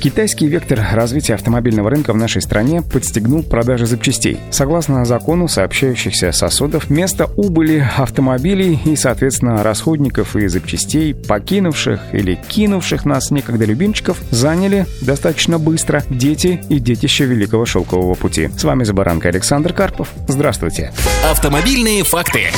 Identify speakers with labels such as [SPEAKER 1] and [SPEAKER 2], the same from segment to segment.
[SPEAKER 1] Китайский вектор развития автомобильного рынка в нашей стране подстегнул продажи запчастей. Согласно закону сообщающихся сосудов, место убыли автомобилей и, соответственно, расходников и запчастей, покинувших или кинувших нас некогда любимчиков, заняли достаточно быстро дети и детище Великого Шелкового пути. С вами за баранка Александр Карпов. Здравствуйте.
[SPEAKER 2] Автомобильные факты.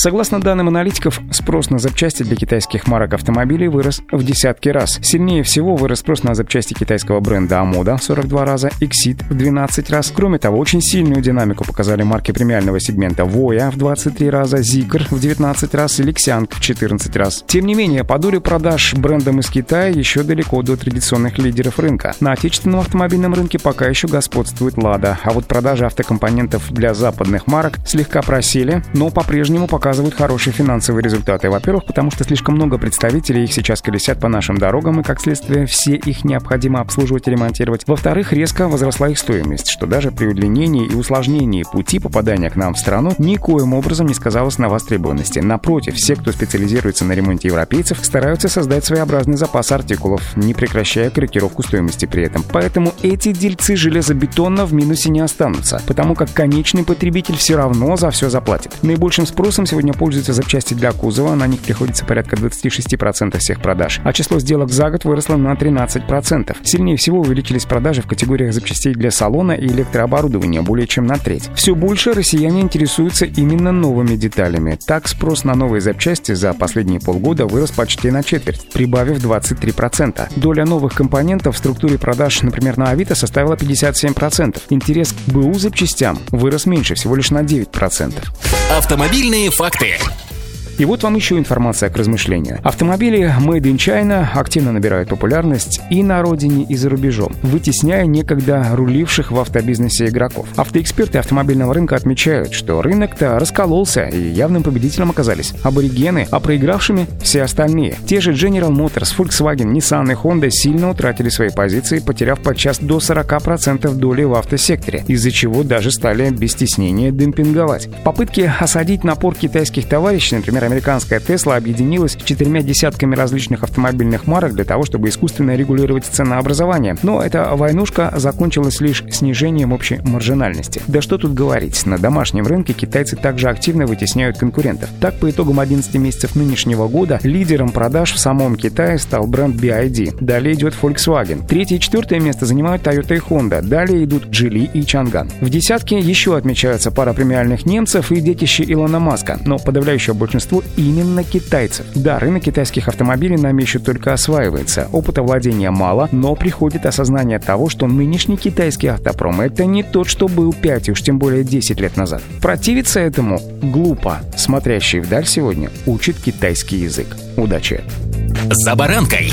[SPEAKER 1] Согласно данным аналитиков, спрос на запчасти для китайских марок автомобилей вырос в десятки раз. Сильнее всего вырос спрос на запчасти китайского бренда Амода в 42 раза, Exit в 12 раз. Кроме того, очень сильную динамику показали марки премиального сегмента Voya в 23 раза, Zikr в 19 раз и Lexang в 14 раз. Тем не менее, по доле продаж брендом из Китая еще далеко до традиционных лидеров рынка. На отечественном автомобильном рынке пока еще господствует Лада, а вот продажи автокомпонентов для западных марок слегка просели, но по-прежнему пока показывают хорошие финансовые результаты. Во-первых, потому что слишком много представителей их сейчас колесят по нашим дорогам, и, как следствие, все их необходимо обслуживать и ремонтировать. Во-вторых, резко возросла их стоимость, что даже при удлинении и усложнении пути попадания к нам в страну никоим образом не сказалось на востребованности. Напротив, все, кто специализируется на ремонте европейцев, стараются создать своеобразный запас артикулов, не прекращая корректировку стоимости при этом. Поэтому эти дельцы железобетона в минусе не останутся, потому как конечный потребитель все равно за все заплатит. Наибольшим спросом сегодня сегодня пользуются запчасти для кузова, на них приходится порядка 26% всех продаж, а число сделок за год выросло на 13%. Сильнее всего увеличились продажи в категориях запчастей для салона и электрооборудования более чем на треть. Все больше россияне интересуются именно новыми деталями. Так, спрос на новые запчасти за последние полгода вырос почти на четверть, прибавив 23%. Доля новых компонентов в структуре продаж, например, на Авито составила 57%. Интерес к БУ запчастям вырос меньше, всего лишь на 9%.
[SPEAKER 2] Автомобильные факты.
[SPEAKER 1] И вот вам еще информация к размышлению. Автомобили Made in China активно набирают популярность и на родине, и за рубежом, вытесняя некогда руливших в автобизнесе игроков. Автоэксперты автомобильного рынка отмечают, что рынок-то раскололся, и явным победителем оказались аборигены, а проигравшими все остальные. Те же General Motors, Volkswagen, Nissan и Honda сильно утратили свои позиции, потеряв подчас до 40% доли в автосекторе, из-за чего даже стали без стеснения демпинговать. В попытке осадить напор китайских товарищей, например, американская Tesla объединилась с четырьмя десятками различных автомобильных марок для того, чтобы искусственно регулировать ценообразование. Но эта войнушка закончилась лишь снижением общей маржинальности. Да что тут говорить, на домашнем рынке китайцы также активно вытесняют конкурентов. Так, по итогам 11 месяцев нынешнего года лидером продаж в самом Китае стал бренд BID. Далее идет Volkswagen. Третье и четвертое место занимают Toyota и Honda. Далее идут Geely и Chang'an. В десятке еще отмечаются пара премиальных немцев и детище Илона Маска, но подавляющее большинство именно китайцев. Да, рынок китайских автомобилей нами еще только осваивается. Опыта владения мало, но приходит осознание того, что нынешний китайский автопром — это не тот, что был 5 и уж тем более 10 лет назад. Противиться этому глупо. Смотрящий вдаль сегодня учит китайский язык. Удачи!
[SPEAKER 2] «За баранкой»